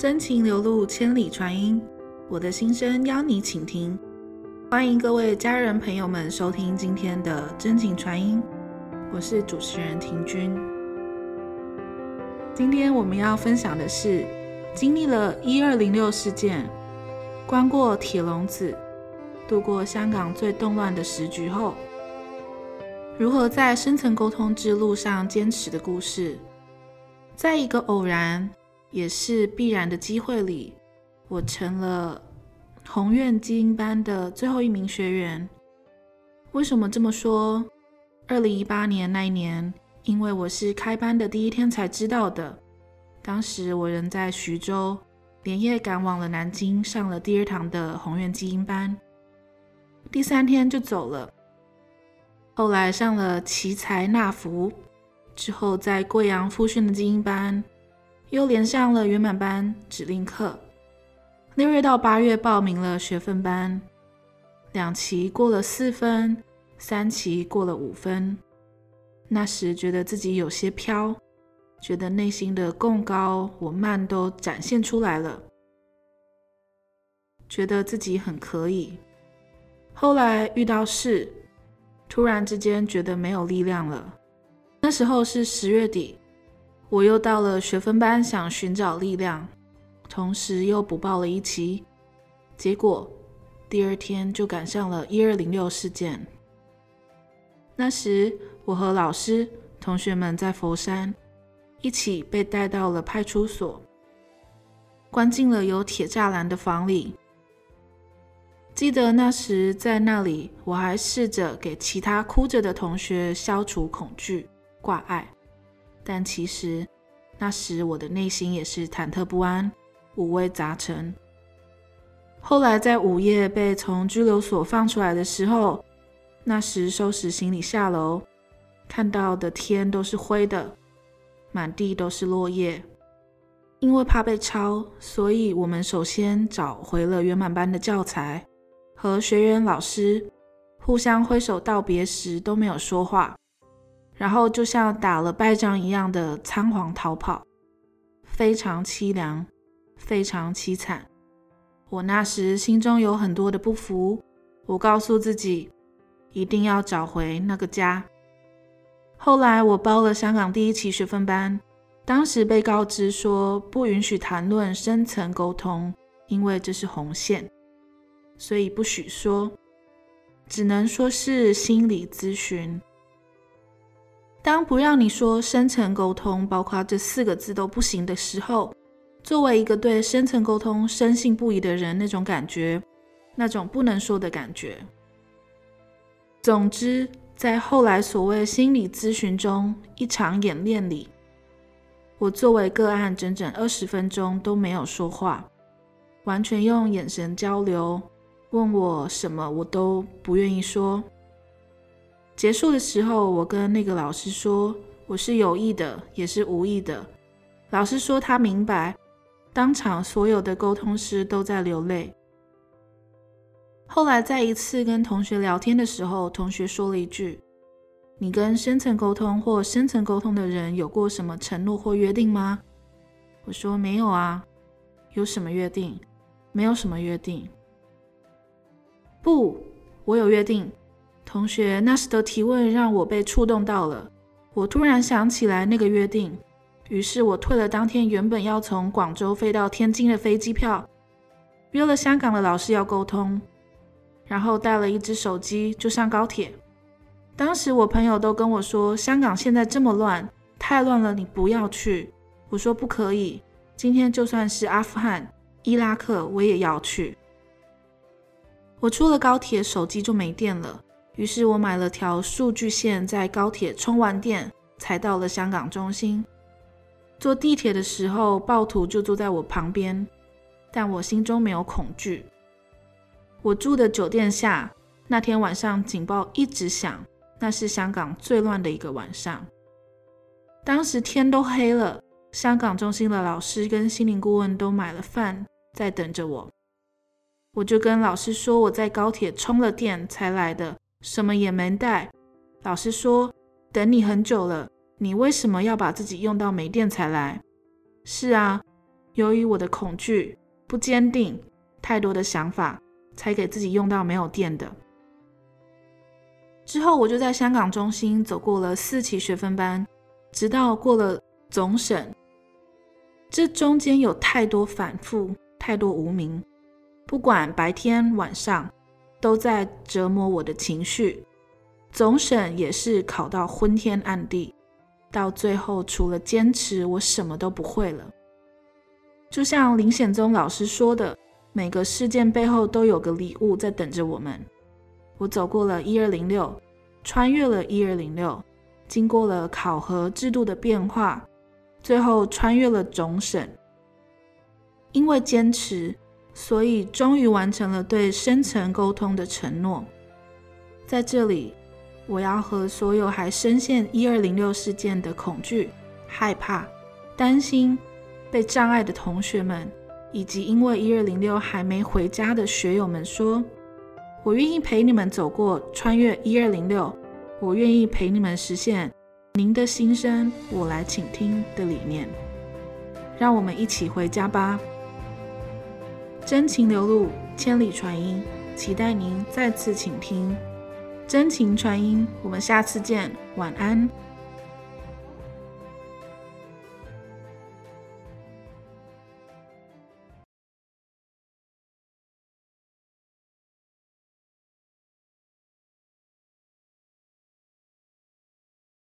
真情流露，千里传音。我的心声邀你倾听。欢迎各位家人朋友们收听今天的真情传音。我是主持人庭君。今天我们要分享的是，经历了一二零六事件，关过铁笼子，度过香港最动乱的时局后，如何在深层沟通之路上坚持的故事。在一个偶然。也是必然的机会里，我成了宏愿基因班的最后一名学员。为什么这么说？二零一八年那一年，因为我是开班的第一天才知道的。当时我人在徐州，连夜赶往了南京，上了第二堂的宏愿基因班，第三天就走了。后来上了奇才纳福，之后在贵阳复训的基因班。又连上了圆满班指令课，六月到八月报名了学分班，两期过了四分，三期过了五分。那时觉得自己有些飘，觉得内心的共高我慢都展现出来了，觉得自己很可以。后来遇到事，突然之间觉得没有力量了。那时候是十月底。我又到了学分班，想寻找力量，同时又补报了一期，结果第二天就赶上了一二零六事件。那时我和老师、同学们在佛山一起被带到了派出所，关进了有铁栅栏的房里。记得那时在那里，我还试着给其他哭着的同学消除恐惧、挂碍。但其实，那时我的内心也是忐忑不安、五味杂陈。后来在午夜被从拘留所放出来的时候，那时收拾行李下楼，看到的天都是灰的，满地都是落叶。因为怕被抄，所以我们首先找回了圆满班的教材，和学员老师互相挥手道别时都没有说话。然后就像打了败仗一样的仓皇逃跑，非常凄凉，非常凄惨。我那时心中有很多的不服，我告诉自己一定要找回那个家。后来我报了香港第一期学分班，当时被告知说不允许谈论深层沟通，因为这是红线，所以不许说，只能说是心理咨询。当不让你说深层沟通，包括这四个字都不行的时候，作为一个对深层沟通深信不疑的人，那种感觉，那种不能说的感觉。总之，在后来所谓心理咨询中一场演练里，我作为个案整整二十分钟都没有说话，完全用眼神交流，问我什么我都不愿意说。结束的时候，我跟那个老师说：“我是有意的，也是无意的。”老师说他明白。当场所有的沟通师都在流泪。后来在一次跟同学聊天的时候，同学说了一句：“你跟深层沟通或深层沟通的人有过什么承诺或约定吗？”我说：“没有啊。”有什么约定？没有什么约定。不，我有约定。同学那时的提问让我被触动到了，我突然想起来那个约定，于是我退了当天原本要从广州飞到天津的飞机票，约了香港的老师要沟通，然后带了一只手机就上高铁。当时我朋友都跟我说，香港现在这么乱，太乱了，你不要去。我说不可以，今天就算是阿富汗、伊拉克，我也要去。我出了高铁，手机就没电了。于是我买了条数据线，在高铁充完电，才到了香港中心。坐地铁的时候，暴徒就坐在我旁边，但我心中没有恐惧。我住的酒店下，那天晚上警报一直响，那是香港最乱的一个晚上。当时天都黑了，香港中心的老师跟心灵顾问都买了饭在等着我。我就跟老师说我在高铁充了电才来的。什么也没带。老师说：“等你很久了，你为什么要把自己用到没电才来？”是啊，由于我的恐惧、不坚定、太多的想法，才给自己用到没有电的。之后，我就在香港中心走过了四期学分班，直到过了总审。这中间有太多反复，太多无名，不管白天晚上，都在折磨我的情绪。总审也是考到昏天暗地，到最后除了坚持，我什么都不会了。就像林显宗老师说的，每个事件背后都有个礼物在等着我们。我走过了一二零六，穿越了一二零六，经过了考核制度的变化，最后穿越了总审。因为坚持，所以终于完成了对深层沟通的承诺。在这里，我要和所有还深陷一二零六事件的恐惧、害怕、担心、被障碍的同学们，以及因为一二零六还没回家的学友们说。我愿意陪你们走过穿越一二零六，我愿意陪你们实现您的心声，我来倾听的理念。让我们一起回家吧。真情流露，千里传音，期待您再次倾听。真情传音，我们下次见，晚安。